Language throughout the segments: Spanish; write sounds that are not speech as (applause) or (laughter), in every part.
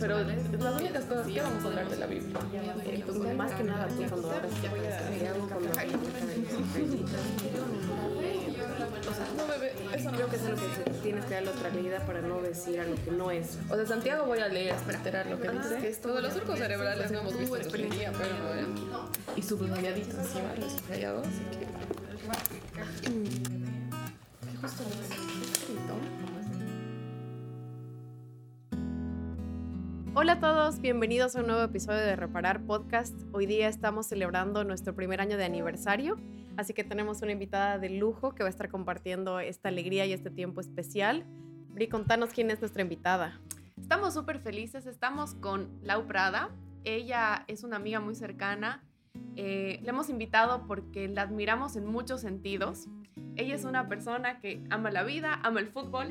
Pero las únicas cosas que vamos a hablar de la Biblia. Entonces, más que nada, tú cuando o sea, no, bebé, eso no creo que es lo que tienes que darle otra leída para no decir algo que no es. O sea, Santiago voy a leer, esperar lo que dice. Que Todos los surcos cerebrales no hemos visto experiencia, pero no, ¿eh? Y subrayadito encima, lo subrayado, así que... Justo Hola a todos, bienvenidos a un nuevo episodio de Reparar Podcast. Hoy día estamos celebrando nuestro primer año de aniversario, así que tenemos una invitada de lujo que va a estar compartiendo esta alegría y este tiempo especial. Bri, contanos quién es nuestra invitada. Estamos súper felices, estamos con Lau Prada. Ella es una amiga muy cercana. Eh, le hemos invitado porque la admiramos en muchos sentidos. Ella es una persona que ama la vida, ama el fútbol,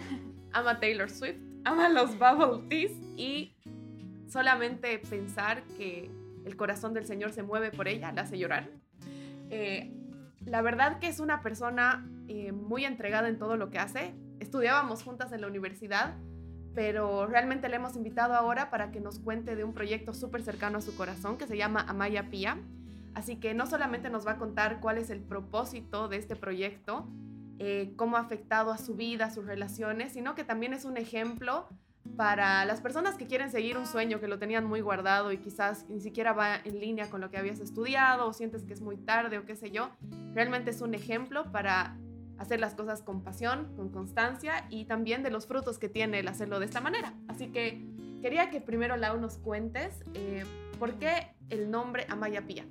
ama Taylor Swift, ama los bubble teas y solamente pensar que el corazón del Señor se mueve por ella la hace llorar. Eh, la verdad que es una persona eh, muy entregada en todo lo que hace. Estudiábamos juntas en la universidad, pero realmente le hemos invitado ahora para que nos cuente de un proyecto súper cercano a su corazón que se llama Amaya Pía. Así que no solamente nos va a contar cuál es el propósito de este proyecto, eh, cómo ha afectado a su vida, a sus relaciones, sino que también es un ejemplo para las personas que quieren seguir un sueño que lo tenían muy guardado y quizás ni siquiera va en línea con lo que habías estudiado o sientes que es muy tarde o qué sé yo, realmente es un ejemplo para hacer las cosas con pasión, con constancia y también de los frutos que tiene el hacerlo de esta manera. Así que quería que primero Lau nos cuentes eh, por qué el nombre Amaya Pía.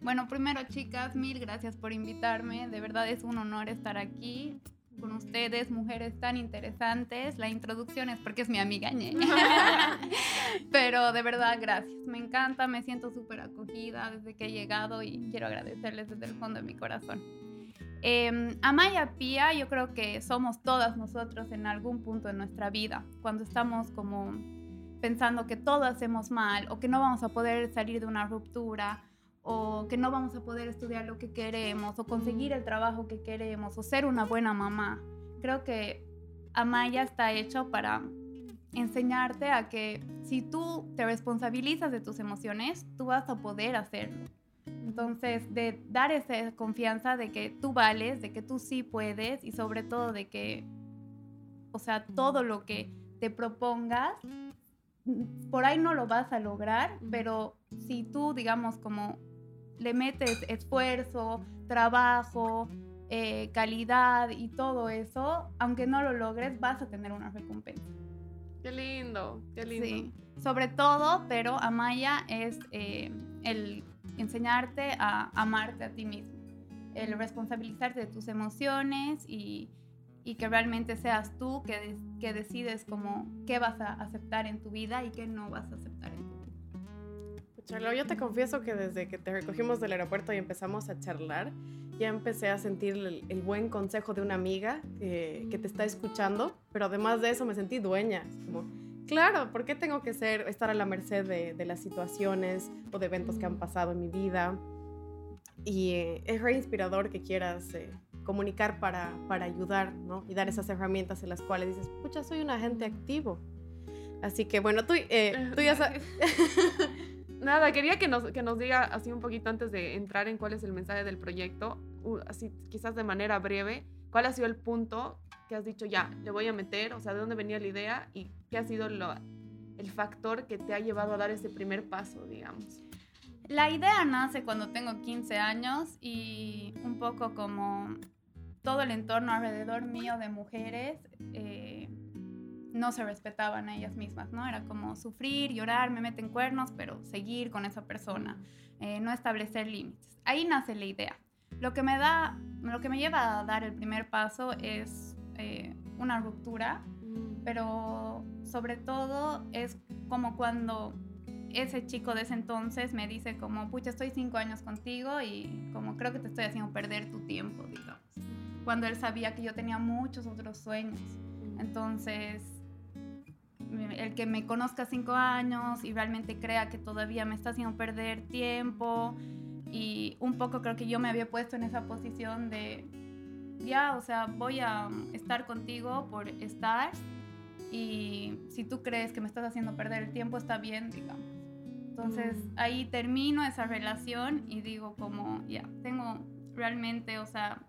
Bueno, primero chicas, mil gracias por invitarme. De verdad es un honor estar aquí con ustedes, mujeres tan interesantes. La introducción es porque es mi amiga Ñe. (laughs) Pero de verdad, gracias. Me encanta, me siento súper acogida desde que he llegado y quiero agradecerles desde el fondo de mi corazón. Eh, Amaya Pía, yo creo que somos todas nosotros en algún punto de nuestra vida, cuando estamos como pensando que todo hacemos mal o que no vamos a poder salir de una ruptura o que no vamos a poder estudiar lo que queremos o conseguir el trabajo que queremos o ser una buena mamá. Creo que Amaya está hecho para enseñarte a que si tú te responsabilizas de tus emociones, tú vas a poder hacerlo. Entonces, de dar esa confianza de que tú vales, de que tú sí puedes y sobre todo de que, o sea, todo lo que te propongas, por ahí no lo vas a lograr, pero si tú, digamos, como le metes esfuerzo, trabajo, eh, calidad y todo eso, aunque no lo logres, vas a tener una recompensa. Qué lindo, qué lindo. Sí, sobre todo, pero Amaya es eh, el enseñarte a amarte a ti mismo, el responsabilizarte de tus emociones y, y que realmente seas tú que, que decides como qué vas a aceptar en tu vida y qué no vas a aceptar en tu vida. Charlo, yo te confieso que desde que te recogimos del aeropuerto y empezamos a charlar, ya empecé a sentir el, buen consejo de una amiga que, que, te está escuchando, pero además de eso me sentí dueña. Como, claro, ¿por qué tengo que ser, estar a la merced de, de las situaciones o de eventos que han pasado en mi vida? Y eh, es re inspirador que quieras eh, comunicar para, para ayudar, ¿no? Y dar esas herramientas en las cuales dices, pucha, soy un agente activo. Así que bueno, tú, eh, tú ya sabes... (laughs) (laughs) Nada, quería que nos, que nos diga así un poquito antes de entrar en cuál es el mensaje del proyecto, así quizás de manera breve, cuál ha sido el punto que has dicho ya, le voy a meter, o sea, de dónde venía la idea y qué ha sido lo, el factor que te ha llevado a dar ese primer paso, digamos. La idea nace cuando tengo 15 años y un poco como todo el entorno alrededor mío de mujeres. Eh, no se respetaban a ellas mismas, ¿no? Era como sufrir, llorar, me meten cuernos, pero seguir con esa persona, eh, no establecer límites. Ahí nace la idea. Lo que me da, lo que me lleva a dar el primer paso es eh, una ruptura, mm. pero sobre todo es como cuando ese chico de ese entonces me dice como, pucha, estoy cinco años contigo y como creo que te estoy haciendo perder tu tiempo, digamos. Cuando él sabía que yo tenía muchos otros sueños. Mm. Entonces, el que me conozca cinco años y realmente crea que todavía me está haciendo perder tiempo y un poco creo que yo me había puesto en esa posición de ya, o sea, voy a estar contigo por estar y si tú crees que me estás haciendo perder el tiempo, está bien, digamos. Entonces ahí termino esa relación y digo como, ya, tengo realmente, o sea,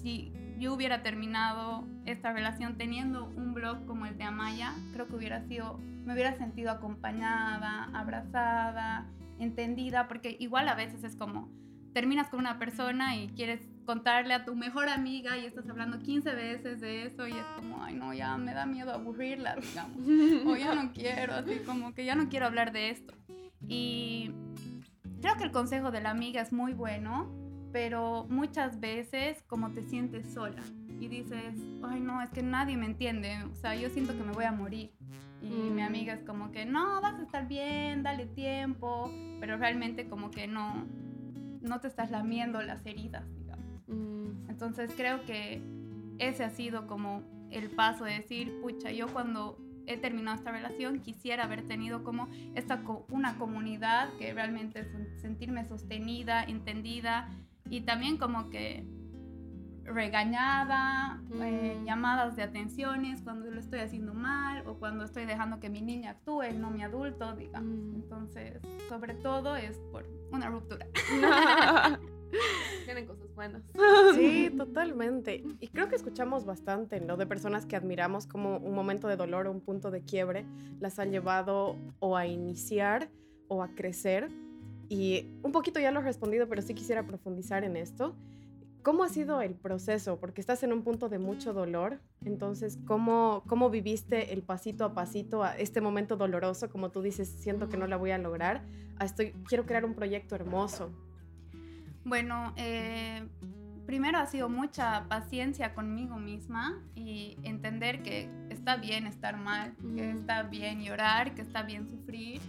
si yo hubiera terminado esta relación teniendo un blog como el de Amaya, creo que hubiera sido, me hubiera sentido acompañada, abrazada, entendida, porque igual a veces es como, terminas con una persona y quieres contarle a tu mejor amiga y estás hablando 15 veces de eso y es como, ay no, ya me da miedo aburrirla, digamos, o ya no quiero, así como que ya no quiero hablar de esto. Y creo que el consejo de la amiga es muy bueno, pero muchas veces como te sientes sola y dices, ay no, es que nadie me entiende, o sea, yo siento que me voy a morir. Y mi mm. amiga es como que, no, vas a estar bien, dale tiempo, pero realmente como que no, no te estás lamiendo las heridas, digamos. Mm. Entonces creo que ese ha sido como el paso de decir, pucha, yo cuando he terminado esta relación, quisiera haber tenido como esta una comunidad que realmente sentirme sostenida, entendida y también como que regañada, eh, mm. llamadas de atenciones cuando lo estoy haciendo mal o cuando estoy dejando que mi niña actúe, no mi adulto, digamos. Mm. Entonces, sobre todo es por una ruptura. (laughs) (laughs) Tienen cosas buenas. Sí, (laughs) totalmente. Y creo que escuchamos bastante, ¿no? De personas que admiramos como un momento de dolor o un punto de quiebre las han llevado o a iniciar o a crecer. Y un poquito ya lo he respondido, pero sí quisiera profundizar en esto. ¿Cómo ha sido el proceso? Porque estás en un punto de mucho dolor. Entonces, ¿cómo, cómo viviste el pasito a pasito a este momento doloroso? Como tú dices, siento que no la voy a lograr. estoy, quiero crear un proyecto hermoso. Bueno, eh, primero ha sido mucha paciencia conmigo misma y entender que está bien estar mal, que está bien llorar, que está bien sufrir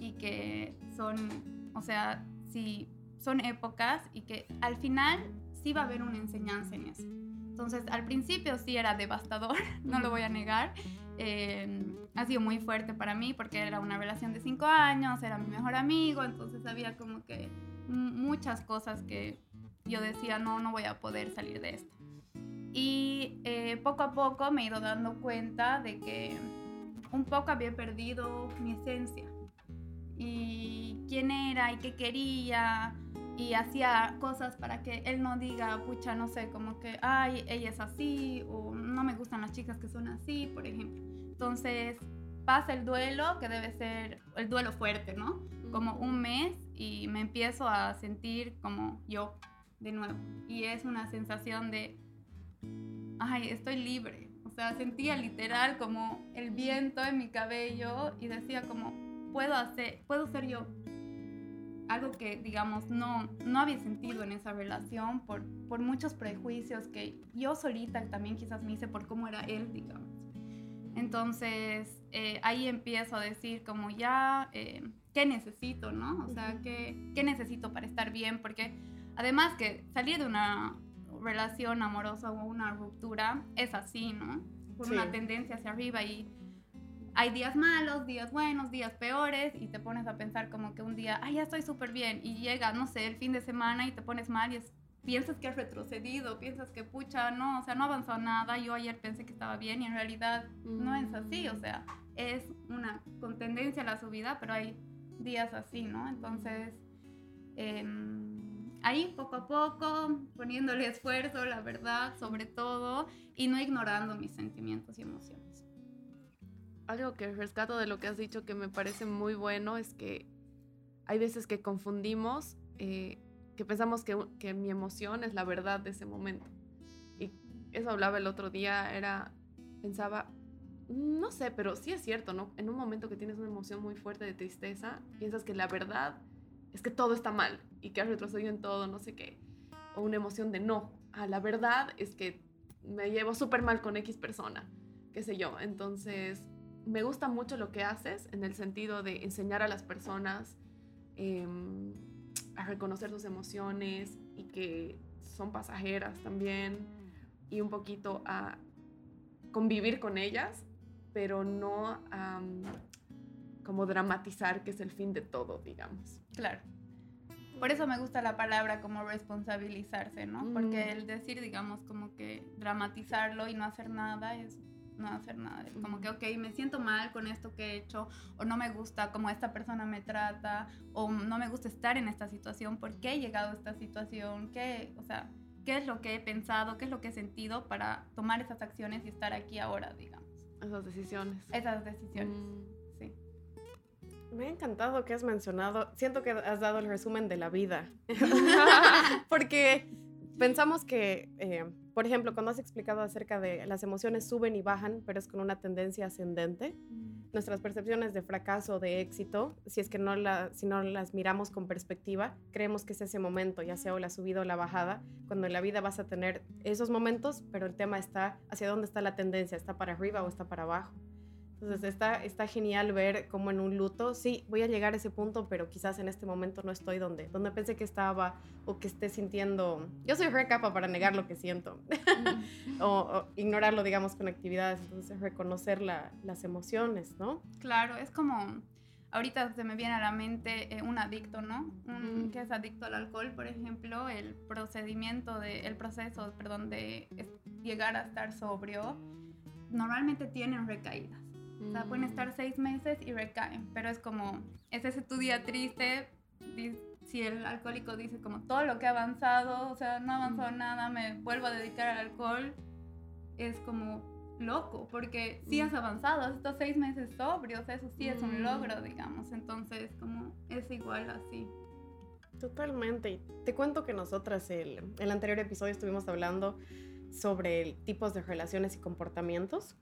y que son, o sea, sí, son épocas y que al final sí va a haber una enseñanza en eso. Entonces, al principio sí era devastador, (laughs) no lo voy a negar. Em, ha sido muy fuerte para mí porque era una relación de cinco años, era mi mejor amigo, entonces había como que muchas cosas que yo decía, no, no voy a poder salir de esto. Y eh, poco a poco me he ido dando cuenta de que un poco había perdido mi esencia y quién era y qué quería y hacía cosas para que él no diga, pucha, no sé, como que, ay, ella es así o no me gustan las chicas que son así, por ejemplo. Entonces pasa el duelo, que debe ser el duelo fuerte, ¿no? Como un mes y me empiezo a sentir como yo de nuevo. Y es una sensación de, ay, estoy libre. O sea, sentía literal como el viento en mi cabello y decía como, puedo hacer, puedo ser yo. Algo que, digamos, no, no había sentido en esa relación por, por muchos prejuicios que yo solita también quizás me hice por cómo era él, digamos. Entonces, eh, ahí empiezo a decir como ya, eh, qué necesito, ¿no? O sea, ¿qué, qué necesito para estar bien, porque además que salir de una relación amorosa o una ruptura es así, ¿no? Por una tendencia hacia arriba y hay días malos, días buenos, días peores y te pones a pensar como que un día, ay, ya estoy súper bien y llega, no sé, el fin de semana y te pones mal y es, piensas que has retrocedido, piensas que pucha, no, o sea, no avanzó nada, yo ayer pensé que estaba bien y en realidad no es así, o sea, es una con tendencia a la subida, pero hay días así, ¿no? Entonces, em, ahí poco a poco, poniéndole esfuerzo, la verdad, sobre todo, y no ignorando mis sentimientos y emociones. Algo que rescato de lo que has dicho que me parece muy bueno es que hay veces que confundimos, eh, que pensamos que, que mi emoción es la verdad de ese momento. Y eso hablaba el otro día, era, pensaba, no sé, pero sí es cierto, ¿no? En un momento que tienes una emoción muy fuerte de tristeza, piensas que la verdad es que todo está mal y que has retrocedido en todo, no sé qué. O una emoción de no, ah, la verdad es que me llevo súper mal con X persona, qué sé yo. Entonces, me gusta mucho lo que haces en el sentido de enseñar a las personas em, a reconocer sus emociones y que son pasajeras también y un poquito a convivir con ellas pero no como dramatizar que es el fin de todo, digamos. Claro. Por eso me gusta la palabra como responsabilizarse, ¿no? Porque mm. el decir, digamos, como que dramatizarlo y no hacer nada es no hacer nada. Es como que, ok, me siento mal con esto que he hecho, o no me gusta cómo esta persona me trata, o no me gusta estar en esta situación, ¿por qué he llegado a esta situación? ¿Qué, o sea, qué es lo que he pensado, qué es lo que he sentido para tomar esas acciones y estar aquí ahora, digamos? Esas decisiones. Esas decisiones, mm. sí. Me ha encantado que has mencionado, siento que has dado el resumen de la vida, (laughs) (laughs) porque pensamos que, eh, por ejemplo, cuando has explicado acerca de las emociones suben y bajan, pero es con una tendencia ascendente, nuestras percepciones de fracaso, de éxito, si es que no, la, si no las miramos con perspectiva, creemos que es ese momento, ya sea o la subida o la bajada, cuando en la vida vas a tener esos momentos, pero el tema está hacia dónde está la tendencia, está para arriba o está para abajo. Entonces está, está genial ver cómo en un luto, sí, voy a llegar a ese punto, pero quizás en este momento no estoy donde, donde pensé que estaba o que esté sintiendo. Yo soy re capa para negar lo que siento (laughs) o, ignorarlo, digamos, con actividades. Entonces reconocer las emociones, ¿no? Claro, es como, ahorita se me viene a la mente eh, un adicto, ¿no? Un, que es adicto al alcohol, por ejemplo, el procedimiento, de, el proceso, perdón, de llegar a estar sobrio, normalmente tienen recaídas o sea, pueden estar seis meses y recaen, pero es como, es ese tu día triste, si el alcohólico dice como todo lo que ha avanzado, o sea, no ha avanzado nada, me vuelvo a dedicar al alcohol, es como loco, porque sí has avanzado, has estado seis meses sobrios, eso sí es un logro, digamos, entonces como es igual así. Totalmente. Te cuento que nosotras el, el anterior episodio estuvimos hablando sobre tipos de relaciones y comportamientos.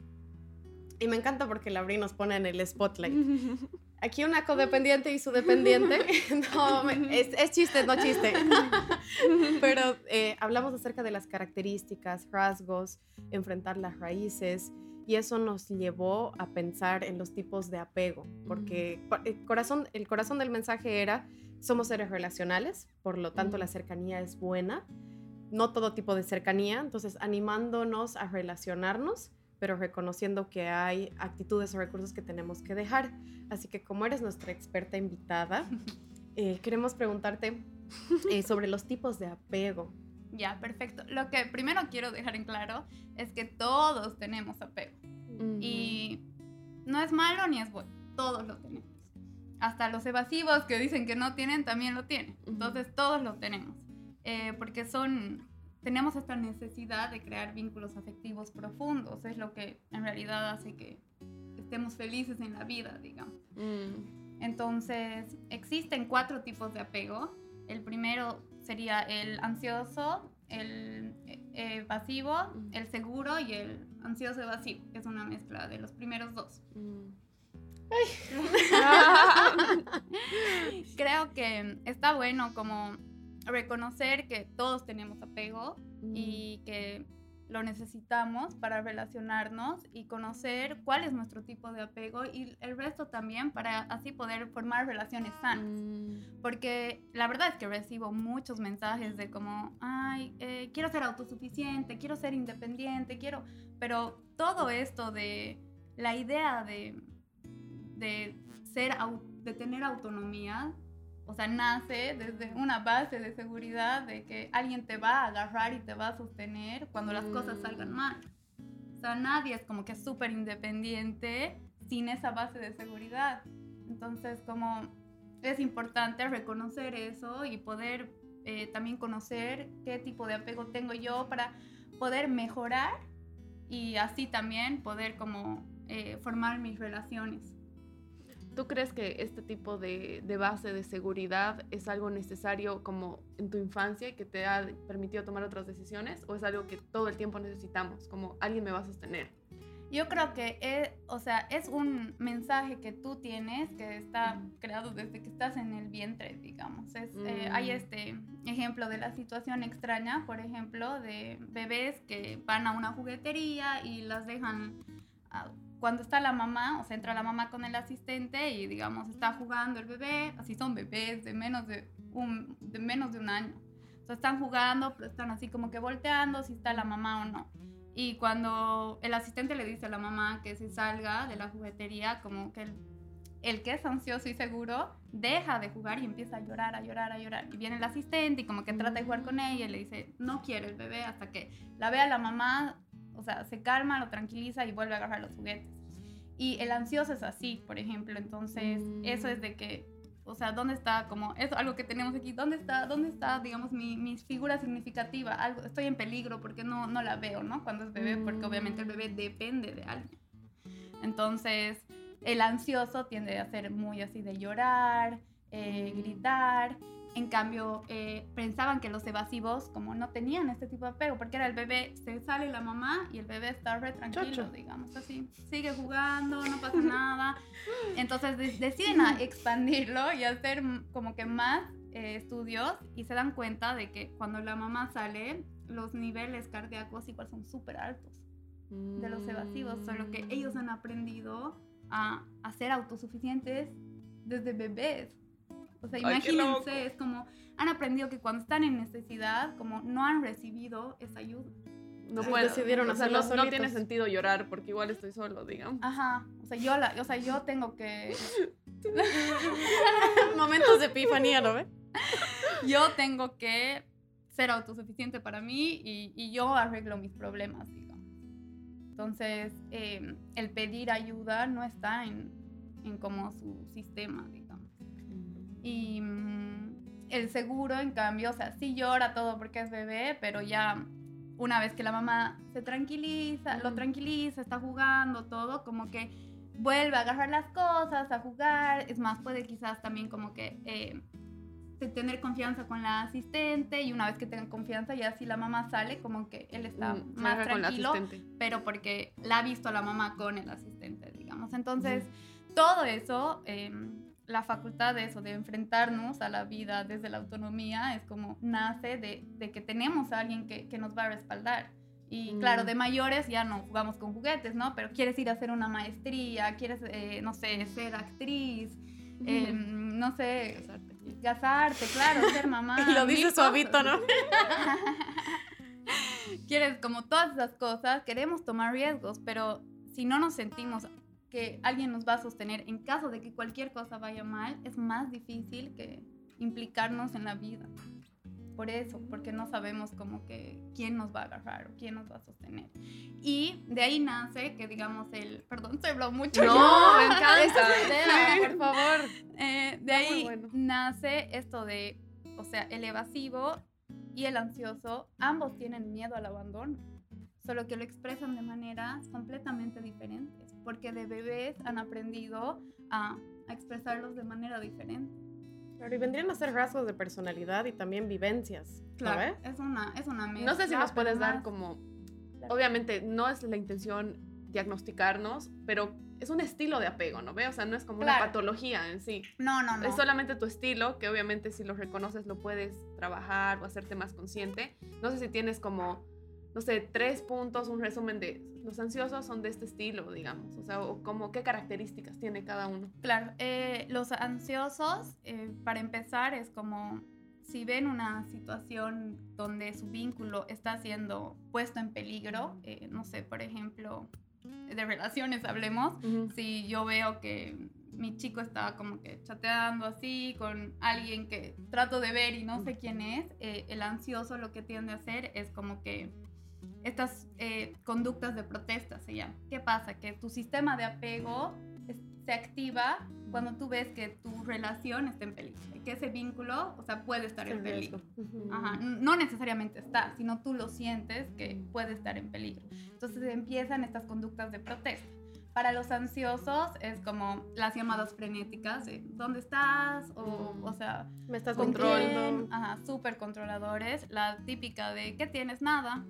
Y me encanta porque la nos pone en el spotlight. (laughs) Aquí una codependiente y su dependiente. (laughs) (laughs) no, es, chiste, no chiste. Pero eh, hablamos acerca de las características, rasgos, enfrentar las raíces. Y eso nos llevó a pensar en los tipos de apego. Porque el corazón, el corazón del mensaje era, somos seres relacionales, por lo tanto la cercanía es buena. No todo tipo de cercanía. Entonces, animándonos a relacionarnos pero reconociendo que hay actitudes o recursos que tenemos que dejar. Así que como eres nuestra experta invitada, (laughs) eh, queremos preguntarte eh, sobre los tipos de apego. Ya, perfecto. Lo que primero quiero dejar en claro es que todos tenemos apego. Y no es malo ni es bueno, todos lo tenemos. Hasta los evasivos que dicen que no tienen, también lo tienen. Entonces todos lo tenemos. Eh, porque son tenemos esta necesidad de crear vínculos afectivos profundos, es lo que en realidad hace que estemos felices en la vida, digamos. Mm. Entonces, existen cuatro tipos de apego. El primero sería el ansioso, el evasivo, mm. el seguro y el ansioso evasivo, que es una mezcla de los primeros dos. Mm. (laughs) Creo que está bueno como reconocer que todos tenemos apego y que lo necesitamos para relacionarnos y conocer cuál es nuestro tipo de apego y el resto también para así poder formar relaciones sanas. Mm. Porque la verdad es que recibo muchos mensajes de como, ay, eh, quiero ser autosuficiente, quiero ser independiente, quiero, pero todo esto de la idea de, de ser, de tener autonomía o sea, nace desde una base de seguridad de que alguien te va a agarrar y te va a sostener cuando las cosas salgan mm. mal. O sea, nadie es como que súper independiente sin esa base de seguridad. Entonces, como es importante reconocer eso y poder eh, también conocer qué tipo de apego tengo yo para poder mejorar y así también poder como eh, formar mis relaciones. ¿Tú crees que este tipo de, base de seguridad es algo necesario como en tu infancia y que te ha permitido tomar otras decisiones? ¿O es algo que todo el tiempo necesitamos, como alguien me va a sostener? Yo creo que es, o sea, es un mensaje que tú tienes que está creado desde que estás en el vientre, digamos. Es, eh, hay mm. este ejemplo de la situación extraña, por ejemplo, de bebés que van a una juguetería y las dejan cuando está la mamá, o sea, entra la mamá con el asistente y, digamos, está jugando el bebé, así son bebés de menos de un, de menos de un año. O sea, están jugando, pero están así como que volteando si está la mamá o no. Y cuando el asistente le dice a la mamá que se salga de la juguetería, como que el, el que es ansioso y seguro deja de jugar y empieza a llorar, a llorar, a llorar. Y viene el asistente y como que trata de jugar con ella y le dice, no quiere el bebé hasta que la vea la mamá o sea, se calma, lo tranquiliza y vuelve a agarrar los juguetes. Y el ansioso es así, por ejemplo, entonces eso es de que, o sea, ¿dónde está como, es algo que tenemos aquí, ¿dónde está, dónde está, digamos, mi, mi figura significativa? Algo, estoy en peligro porque no, no la veo, ¿no? Cuando es bebé, porque obviamente el bebé depende de alguien. Entonces, el ansioso tiende a ser muy así de llorar, eh, gritar. En cambio, eh, pensaban que los evasivos como no tenían este tipo de apego, porque era el bebé, se sale la mamá y el bebé está re tranquilo, digamos, así, sigue jugando, no pasa nada. (laughs) Entonces deciden expandirlo y hacer como que más eh, estudios y se dan cuenta de que cuando la mamá sale, los niveles cardíacos igual son súper altos de los evasivos, solo que ellos han aprendido a, a ser autosuficientes desde bebés. O sea, imagínense, es como, han aprendido que cuando están en necesidad, como no han recibido esa ayuda. No pueden, decidieron hacerlo no, no, tiene sentido llorar porque igual estoy solo, digamos. Ajá, o sea, yo, la, o sea, yo tengo que... (laughs) Momentos de epifanía, ¿no ve? Yo tengo que ser autosuficiente para mí y, y yo arreglo mis problemas, digamos. Entonces, eh, el pedir ayuda no está en, en como su sistema, digamos. Y mm, el seguro, en cambio, o sea, sí llora todo porque es bebé, pero ya una vez que la mamá se tranquiliza, lo tranquiliza, está jugando, todo, como que vuelve a agarrar las cosas, a jugar. Es más, puede quizás también como que eh, tener confianza con la asistente y una vez que tenga confianza ya si la mamá sale como que él está mm, más tranquilo pero porque la ha visto la mamá con el asistente digamos. Entonces todo eso em, la facultad de eso, de enfrentarnos a la vida desde la autonomía, es como nace de, de que tenemos a alguien que, que, nos va a respaldar. Y mm. claro, de mayores ya no jugamos con juguetes, ¿no? Pero quieres ir a hacer una maestría, quieres, eh, no sé, ser actriz, eh, no sé, casarte. casarte, claro, ser (laughs) mamá. y lo dice suavito, ¿no? (laughs) quieres como todas esas cosas, queremos tomar riesgos, pero si no nos sentimos que alguien nos va a sostener en caso de que cualquier cosa vaya mal, es más difícil que implicarnos en la vida. Por eso, porque no sabemos como que quién nos va a agarrar o quién nos va a sostener. Y de ahí nace que digamos el, perdón, se habló mucho. No, me encanta. (laughs) por favor. Eh, de ahí nace esto de, o sea, el evasivo y el ansioso, ambos tienen miedo al abandono, solo que lo expresan de maneras completamente diferentes porque de bebés han aprendido a, expresarlos de manera diferente. Claro, y vendrían a ser rasgos de personalidad y también vivencias. Claro, es una, es una mezcla. No sé si nos puedes dar como, obviamente no es la intención diagnosticarnos, pero es un estilo de apego, ¿no ve? O sea, no es como una patología en sí. No, no, no. Es solamente tu estilo, que obviamente si lo reconoces lo puedes trabajar o hacerte más consciente. No sé si tienes como no sé, tres puntos, un resumen de los ansiosos son de este estilo, digamos, o sea, o como qué características tiene cada uno. Claro, eh, los ansiosos, eh, para empezar, es como si ven una situación donde su vínculo está siendo puesto en peligro, eh, no sé, por ejemplo, de relaciones hablemos, si yo veo que mi chico está como que chateando así con alguien que trato de ver y no sé quién es, el ansioso lo que tiende a hacer es como que estas eh, conductas de protesta se llaman. ¿Qué pasa? Que tu sistema de apego se activa cuando tú ves que tu relación está en peligro, que ese vínculo, o sea, puede estar en peligro. No necesariamente está, sino tú lo sientes que puede estar en peligro. Entonces empiezan estas conductas de protesta. Para los ansiosos es como las llamadas frenéticas de ¿dónde estás? O, o sea, me estás controlando. Ajá, súper controladores. La típica de ¿qué tienes? Nada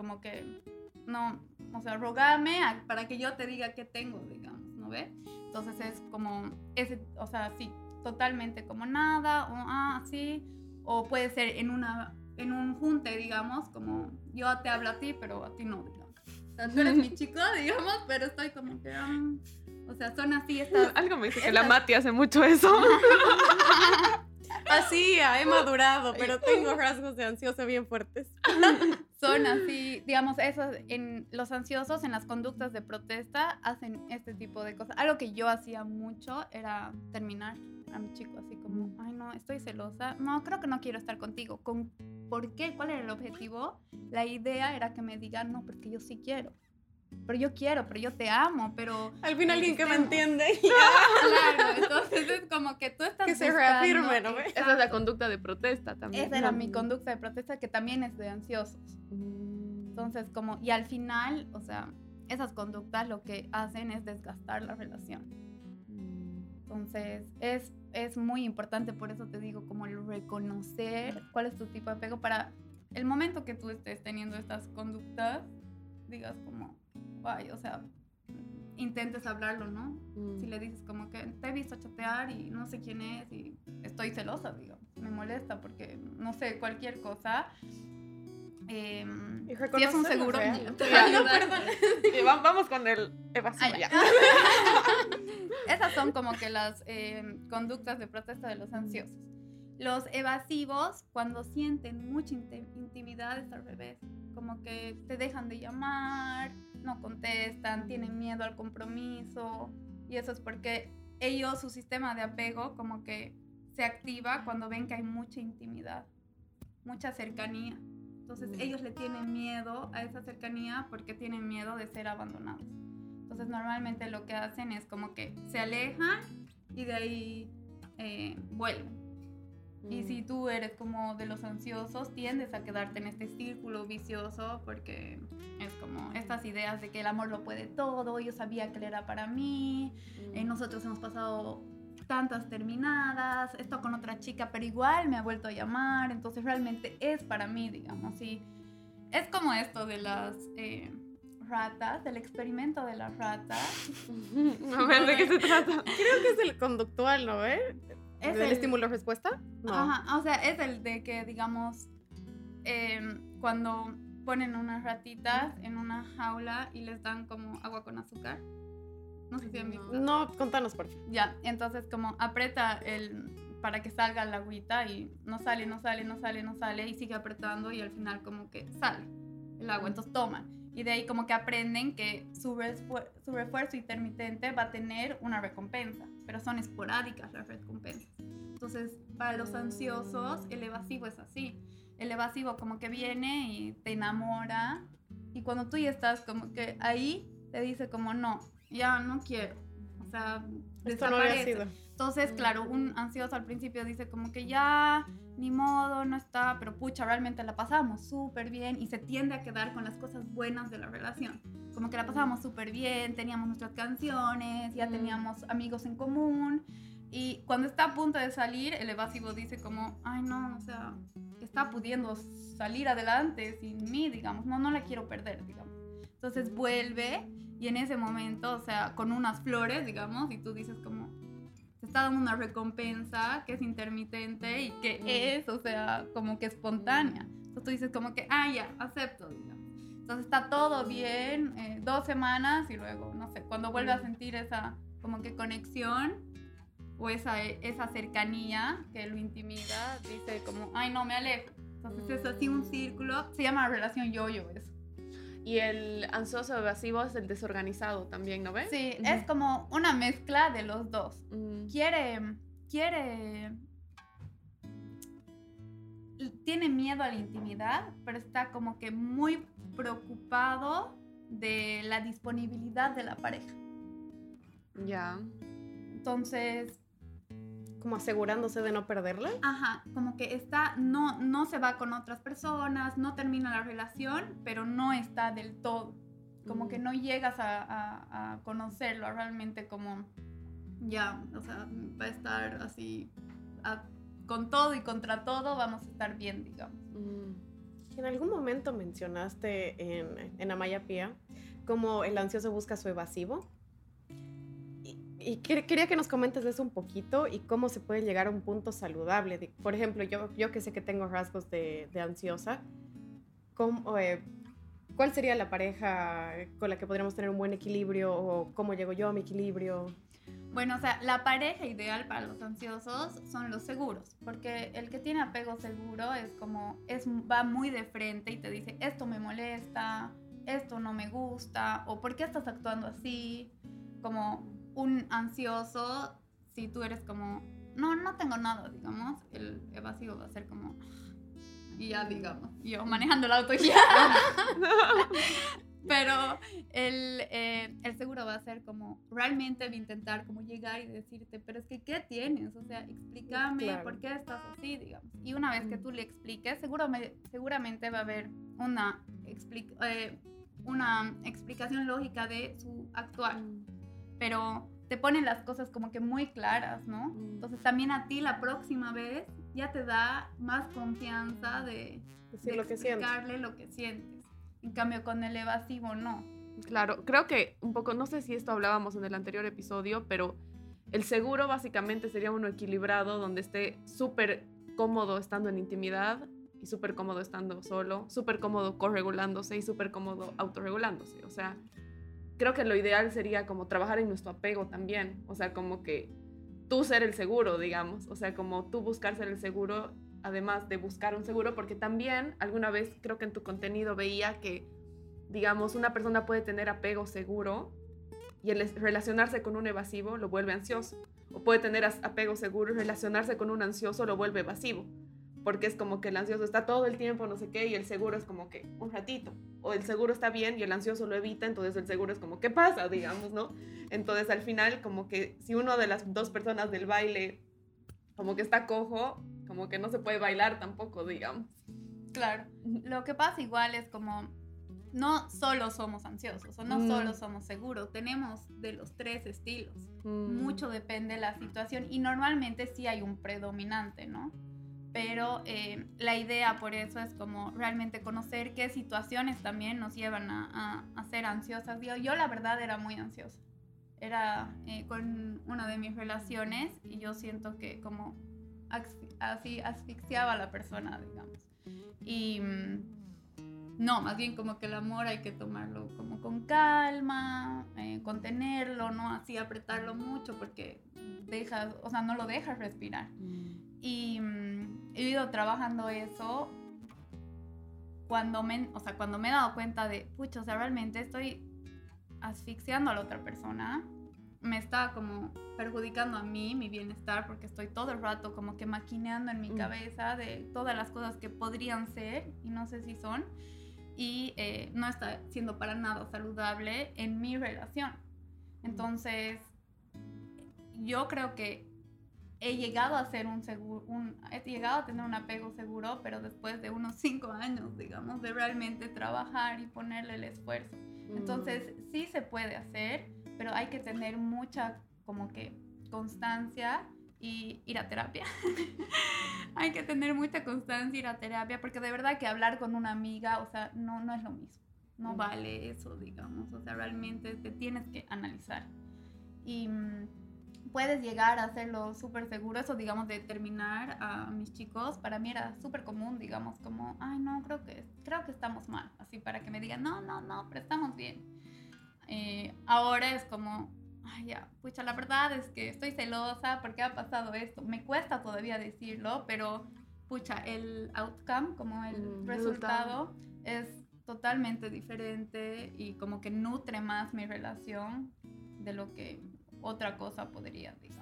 como que, no, o sea, rogame para que yo te diga qué tengo, digamos, ¿no ve? Entonces es como, ese, o sea, sí, totalmente como nada, o ah, sí, o puede ser en una, en un junte, digamos, como yo te hablo a ti, pero a ti no, digamos. O sea, tú eres mi (laughs) chico, digamos, pero estoy como que, um, o sea, son así estas... Algo me dice que la Mati hace mucho eso. (laughs) Así, he madurado, pero tengo (laughs) rasgos de ansiosa bien fuertes. (laughs) Son así, digamos, esos, en los ansiosos, en las conductas de protesta, hacen este tipo de cosas. Algo que yo hacía mucho era terminar a mi chico así como, ay no, estoy celosa, no, creo que no quiero estar contigo. ¿Con ¿por qué? ¿Cuál era el objetivo? La idea era que me digan, no, porque yo sí quiero. Pero yo quiero, pero yo te amo, pero... Al fin alguien que me entiende. (laughs) claro, entonces es como que tú estás Que se reafirme, ¿no? Exacto. Esa es la conducta de protesta también. Esa era mi conducta de protesta que también es de ansiosos. Entonces, como, y al final, o sea, esas conductas lo que hacen es desgastar la relación. Entonces, es, es muy importante, por eso te digo, como el reconocer cuál es tu tipo de apego para el momento que tú estés teniendo estas conductas, digas como, ay, o sea, intentes hablarlo, ¿no? Mm. Si le dices como que te he visto chatear y no sé quién es y estoy celosa, digamos, me molesta porque, no sé, cualquier cosa. em, Y si es un seguro. (laughs) Y va- vamos con el evasivo Ah. (laughs) Esas son como que las eh, conductas de protesta de los ansiosos. Los evasivos, cuando sienten mucha intimidad, es al revés. Como que te dejan de llamar, no contestan, tienen miedo al compromiso. Y eso es porque ellos, su sistema de apego, como que se activa cuando ven que hay mucha intimidad, mucha cercanía. Entonces Mm. ellos le tienen miedo a esa cercanía porque tienen miedo de ser abandonados. Entonces normalmente lo que hacen es como que se alejan y de ahí eh, vuelven. Y Mm. si tú eres como de los ansiosos, tiendes a quedarte en este círculo vicioso porque es como estas ideas de que el amor lo puede todo, yo sabía que él era para mí, eh, nosotros hemos pasado tantas terminadas, esto con otra chica, pero igual me ha vuelto a llamar, entonces realmente es para mí, digamos, y es como esto de las eh, ratas, del experimento de las ratas. (laughs) A ver, ¿de qué se trata? Creo que es el conductual, ¿no? ¿Eh? Es ¿Del el- estímulo-respuesta? No. Ajá, o sea, es el de que, digamos, em, cuando ponen unas ratitas en una jaula y les dan como agua con azúcar. No sé si han visto. No, contanos, por favor. Ya, entonces como aprieta el para que salga la agüita y no sale, no sale, no sale, no sale y sigue apretando y al final como que sale el agua, entonces toman. Y de ahí como que aprenden que su, resfu- su refuerzo intermitente va a tener una recompensa, pero son esporádicas las recompensas. Entonces, para los ansiosos, el evasivo es así. El evasivo como que viene y te enamora y cuando tú ya estás como que ahí, te dice como no, ya no quiero. O sea, Esto no había desaparece. sido. Entonces, claro, un ansioso al principio dice como que ya, ni modo, no está, pero pucha, realmente la pasamos súper bien y se tiende a quedar con las cosas buenas de la relación. Como que la pasamos súper bien, teníamos nuestras canciones, ya Mm. teníamos amigos en común. Y cuando está a punto de salir, el evasivo dice como, ay no, o sea, está pudiendo salir adelante sin mí, digamos, no, no la quiero perder, digamos. Entonces vuelve y en ese momento, o sea, con unas flores, digamos, y tú dices como, te está dando una recompensa que es intermitente y que es, o sea, como que espontánea. Entonces tú dices como que, ah, ya, acepto, digamos. Entonces está todo bien, eh, dos semanas y luego, no sé, cuando vuelve a sentir esa como que conexión o esa, esa cercanía que lo intimida, dice como, ay, no, me alejo. Entonces es así un círculo, se llama relación yo-yo eso. Y el ansioso evasivo es el desorganizado también, ¿no ves? Sí, es como una mezcla de los dos. Mm. quiere, quiere, tiene miedo a la intimidad, pero está como que muy preocupado de la disponibilidad de la pareja. Ya. Entonces, Como asegurándose de no perderla. ajá, como que está, no, no se va con otras personas, no termina la relación, pero no está del todo. Como que Mm. no llegas a, a- a conocerlo a realmente como, ya, o sea, va a estar así, a- con todo y contra todo, vamos a estar bien, digamos. Mm. En algún momento mencionaste en, en Amaya Pía cómo el ansioso busca su evasivo. Y, quer- quería que nos comentes de eso un poquito y cómo se puede llegar a un punto saludable. De- por ejemplo, yo, yo que sé que tengo rasgos de, de ansiosa, ¿cómo, eh, ¿cuál sería la pareja con la que podríamos tener un buen equilibrio o cómo llego yo a mi equilibrio? Bueno, o sea, la pareja ideal para los ansiosos son los seguros, porque el que tiene apego seguro es como, es, va muy de frente y te dice, esto me molesta, esto no me gusta, o ¿por qué estás actuando así? Como un ansioso, si tú eres como, no, no tengo nada, digamos, el evasivo va a ser como, "Ay, y ya digamos, yo manejando el auto ya. (laughs) Pero el, eh, el, seguro va a ser como realmente intentar como llegar y decirte, pero es que, ¿qué tienes? O sea, explícame por qué estás así, digamos. Y una vez que tú le expliques, seguro seguramente va a haber una, eh, una explicación lógica de su actual. Pero te ponen las cosas como que muy claras, ¿no? Entonces también a ti la próxima vez ya te da más confianza de, Decir lo explicarle lo que sientes. En cambio, con el evasivo no. Claro, creo que un poco, no sé si esto hablábamos en el anterior episodio, pero el seguro básicamente sería uno equilibrado donde esté súper cómodo estando en intimidad y súper cómodo estando solo, súper cómodo corregulándose y súper cómodo autorregulándose. O sea, creo que lo ideal sería como trabajar en nuestro apego también. O sea, como que tú ser el seguro, digamos. O sea, como tú buscar ser el seguro además de buscar un seguro, porque también alguna vez creo que en tu contenido veía que, digamos, una persona puede tener apego seguro y el relacionarse con un evasivo lo vuelve ansioso. O puede tener apego seguro y relacionarse con un ansioso lo vuelve evasivo. Porque es como que el ansioso está todo el tiempo, no sé qué, y el seguro es como que un ratito. O el seguro está bien y el ansioso lo evita, entonces el seguro es como, ¿qué pasa? Digamos, ¿no? Entonces al final, como que si uno de las dos personas del baile como que está cojo, como que no se puede bailar tampoco, digamos. Claro, lo que pasa igual es como no solo somos ansiosos o no mm. solo somos seguros, tenemos de los tres estilos. Mm. Mucho depende de la situación y normalmente sí hay un predominante, ¿no? Pero eh, la idea por eso es como realmente conocer qué situaciones también nos llevan a, a, ser ansiosas. Yo, yo la verdad era muy ansiosa. Era eh, con una de mis relaciones y yo siento que como así asfixiaba a la persona, digamos. Y mm, no, más bien como que el amor hay que tomarlo como con calma, eh, contenerlo, no así apretarlo mucho porque dejas, o sea, no lo dejas respirar. Mm. Y mm, he ido trabajando eso cuando me, o sea, cuando me he dado cuenta de, pucha, o sea, realmente estoy asfixiando a la otra persona me está como perjudicando a mí, mi bienestar, porque estoy todo el rato como que maquineando en mi mm. cabeza de todas las cosas que podrían ser y no sé si son. Y eh, no está siendo para nada saludable en mi relación. Entonces, yo creo que he llegado a ser un seguro, un, he llegado a tener un apego seguro, pero después de unos cinco años, digamos, de realmente trabajar y ponerle el esfuerzo. Mm. Entonces, sí se puede hacer pero hay que tener mucha como que constancia y ir a terapia. (laughs) hay que tener mucha constancia y ir a terapia porque de verdad que hablar con una amiga, o sea, no, no es lo mismo. No vale eso, digamos. O sea, realmente te tienes que analizar. Y mm, puedes llegar a hacerlo súper seguro. Eso, digamos, de terminar a mis chicos, para mí era súper común, digamos, como, ay, no, creo que, creo que estamos mal. Así para que me digan, no, no, no, pero estamos bien. Eh, ahora es como, ay, ya, pucha, la verdad es que estoy celosa porque ha pasado esto. Me cuesta todavía decirlo, pero pucha, el outcome, como el mm, resultado, es totalmente diferente y como que nutre más mi relación de lo que otra cosa podría, digamos.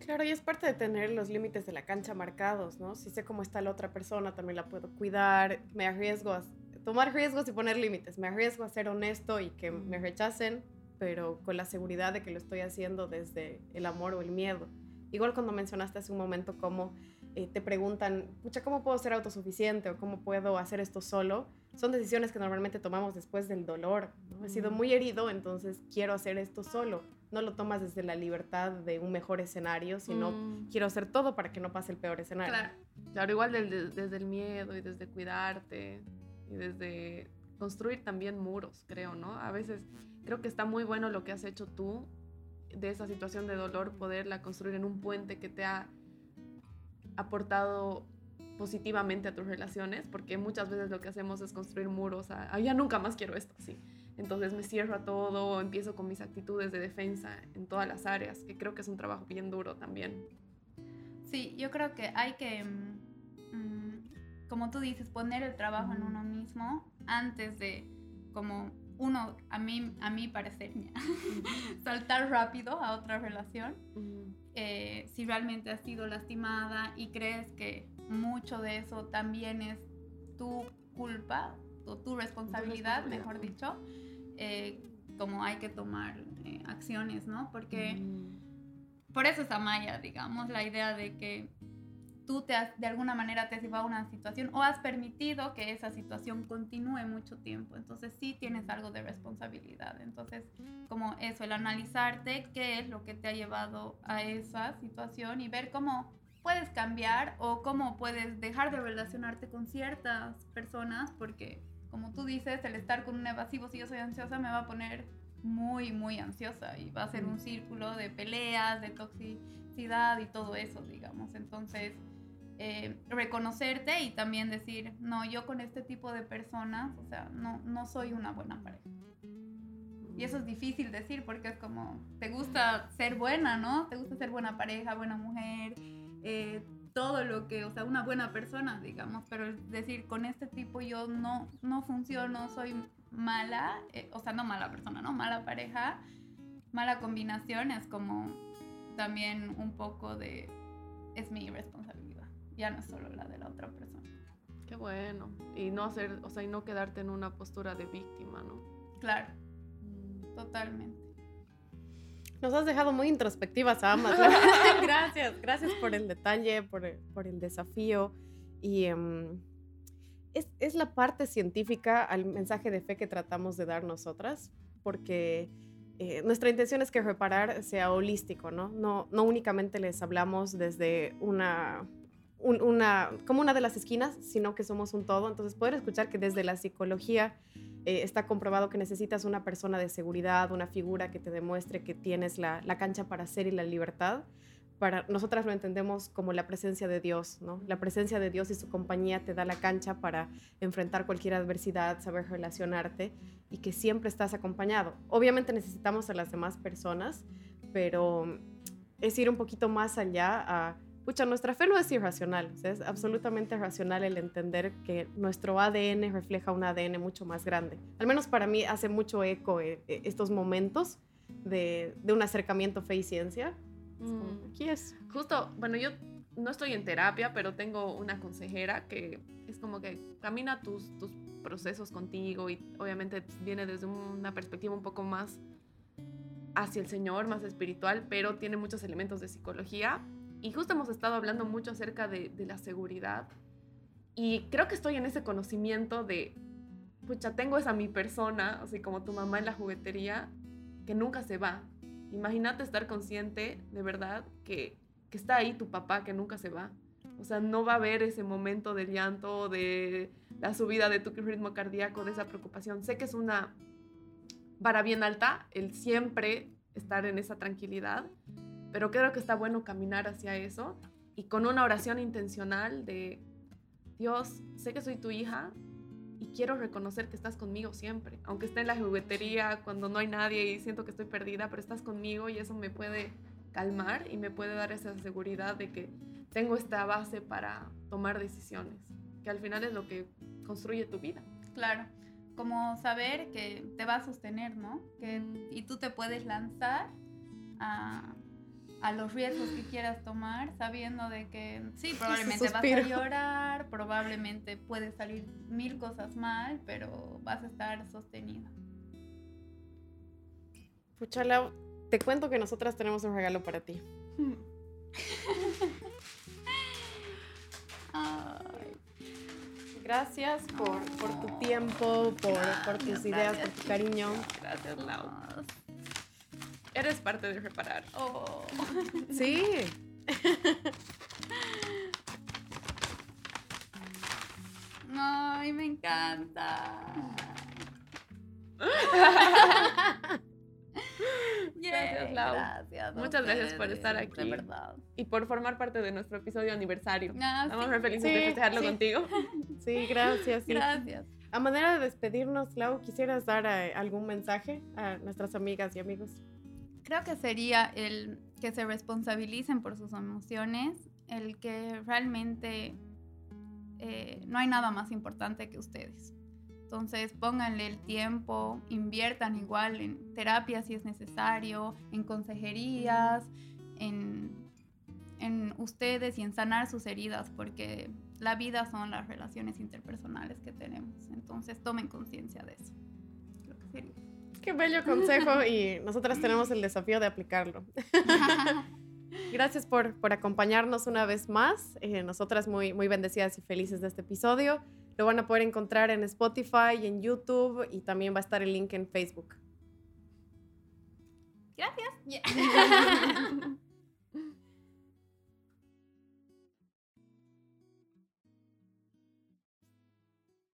Claro, y es parte de tener los límites de la cancha marcados, ¿no? Si sé cómo está la otra persona, también la puedo cuidar, me arriesgo a tomar riesgos y poner límites. Me arriesgo a ser honesto y que me rechacen, pero con la seguridad de que lo estoy haciendo desde el amor o el miedo. Igual cuando mencionaste hace un momento cómo eh, te preguntan, pucha, ¿cómo puedo ser autosuficiente o cómo puedo hacer esto solo? Son decisiones que normalmente tomamos después del dolor. He sido muy herido, entonces quiero hacer esto solo. No lo tomas desde la libertad de un mejor escenario, sino mm. quiero hacer todo para que no pase el peor escenario. Claro, claro igual desde el miedo y desde cuidarte y desde construir también muros, creo, ¿no? A veces creo que está muy bueno lo que has hecho tú de esa situación de dolor, poderla construir en un puente que te ha aportado positivamente a tus relaciones, porque muchas veces lo que hacemos es construir muros, a, ya nunca más quiero esto, sí. Entonces me cierro a todo, empiezo con mis actitudes de defensa en todas las áreas, que creo que es un trabajo bien duro también. Sí, yo creo que hay que mm, como tú dices, poner el trabajo en uno mismo antes de como uno, a mí, a mí parecer, (laughs) saltar rápido a otra relación. Eh, si realmente has sido lastimada y crees que mucho de eso también es tu culpa o tu responsabilidad, mejor dicho, eh, como hay que tomar eh, acciones, ¿no? Porque mm. por eso es Amaya, digamos, la idea de que tú te has, de alguna manera te has llevado a una situación o has permitido que esa situación continúe mucho tiempo. Entonces sí tienes algo de responsabilidad. Entonces, como eso, el analizarte qué es lo que te ha llevado a esa situación y ver cómo puedes cambiar o cómo puedes dejar de relacionarte con ciertas personas porque, como tú dices, el estar con un evasivo, si yo soy ansiosa, me va a poner muy, muy ansiosa y va a ser un círculo de peleas, de toxicidad y todo eso, digamos. Entonces, eh, reconocerte y también decir, no, yo con este tipo de personas, o sea, no, no soy una buena pareja. Y eso es difícil decir porque es como, te gusta ser buena, ¿no? Te gusta ser buena pareja, buena mujer, eh, todo lo que, o sea, una buena persona, digamos, pero decir, con este tipo yo no, no funciono, soy mala, eh, o sea, no mala persona, ¿no? Mala pareja, mala combinación, es como también un poco de, es mi responsabilidad ya no es solo la de la otra persona. Qué bueno. Y no hacer, o sea, y no quedarte en una postura de víctima, ¿no? Claro. Mm. Totalmente. Nos has dejado muy introspectivas a ambas. (laughs) (laughs) gracias, gracias por el detalle, por, por el desafío. Y em, es, es, la parte científica al mensaje de fe que tratamos de dar nosotras, porque eh, nuestra intención es que reparar sea holístico, ¿no? ¿no? No únicamente les hablamos desde una una, como una de las esquinas, sino que somos un todo. Entonces, poder escuchar que desde la psicología eh, está comprobado que necesitas una persona de seguridad, una figura que te demuestre que tienes la, cancha para ser y la libertad. Para nosotras lo entendemos como la presencia de Dios, ¿no? La presencia de Dios y su compañía te da la cancha para enfrentar cualquier adversidad, saber relacionarte y que siempre estás acompañado. Obviamente necesitamos a las demás personas, pero es ir un poquito más allá a Escucha, nuestra fe no es irracional, es absolutamente racional el entender que nuestro ADN refleja un ADN mucho más grande. Al menos para mí hace mucho eco eh, eh, estos momentos de, de, un acercamiento fe y ciencia. Mm. Aquí es. Justo, bueno, yo no estoy en terapia, pero tengo una consejera que es como que camina tus, tus procesos contigo y obviamente viene desde una perspectiva un poco más hacia el Señor, más espiritual, pero tiene muchos elementos de psicología y justo hemos estado hablando mucho acerca de, la seguridad. Y creo que estoy en ese conocimiento de, pucha, tengo esa mi persona, así como tu mamá en la juguetería, que nunca se va. Imagínate estar consciente de verdad que, que está ahí tu papá, que nunca se va. O sea, no va a haber ese momento de llanto, de la subida de tu ritmo cardíaco, de esa preocupación. Sé que es una vara bien alta el siempre estar en esa tranquilidad, pero creo que está bueno caminar hacia eso y con una oración intencional de, Dios, sé que soy tu hija y quiero reconocer que estás conmigo siempre, aunque esté en la juguetería, cuando no hay nadie y siento que estoy perdida, pero estás conmigo y eso me puede calmar y me puede dar esa seguridad de que tengo esta base para tomar decisiones, que al final es lo que construye tu vida. Claro, como saber que te va a sostener, ¿no? Que, y tú te puedes lanzar a, a los riesgos que quieras tomar, sabiendo de que sí, probablemente vas a llorar, probablemente puede salir mil cosas mal, pero vas a estar sostenida. Puchala, te cuento que nosotras tenemos un regalo para ti. (laughs) Gracias por, por, tu tiempo, por, por tus ideas, por tu cariño. Gracias, Lau. Eres parte de reparar. Oh. Sí. (laughs) Ay, me encanta. (laughs) gracias, Lau. Gracias, Muchas gracias por estar aquí. De verdad. Y por formar parte de nuestro episodio aniversario. Ah, Estamos muy felices de festejarlo contigo. (laughs) Sí, gracias. Gracias. A manera de despedirnos, Lau, ¿quisieras dar eh, algún mensaje a nuestras amigas y amigos? Creo que sería el que se responsabilicen por sus emociones, el que realmente eh, no hay nada más importante que ustedes. Entonces pónganle el tiempo, inviertan igual en terapia si es necesario, en consejerías, en, en ustedes y en sanar sus heridas, porque la vida son las relaciones interpersonales que tenemos. Entonces tomen conciencia de eso. Creo que sería. Qué bello consejo y nosotras tenemos el desafío de aplicarlo. (laughs) Gracias por, por acompañarnos una vez más. Eh, nosotras muy, muy bendecidas y felices de este episodio. Lo van a poder encontrar en Spotify y en YouTube y también va a estar el link en Facebook. Gracias. (laughs)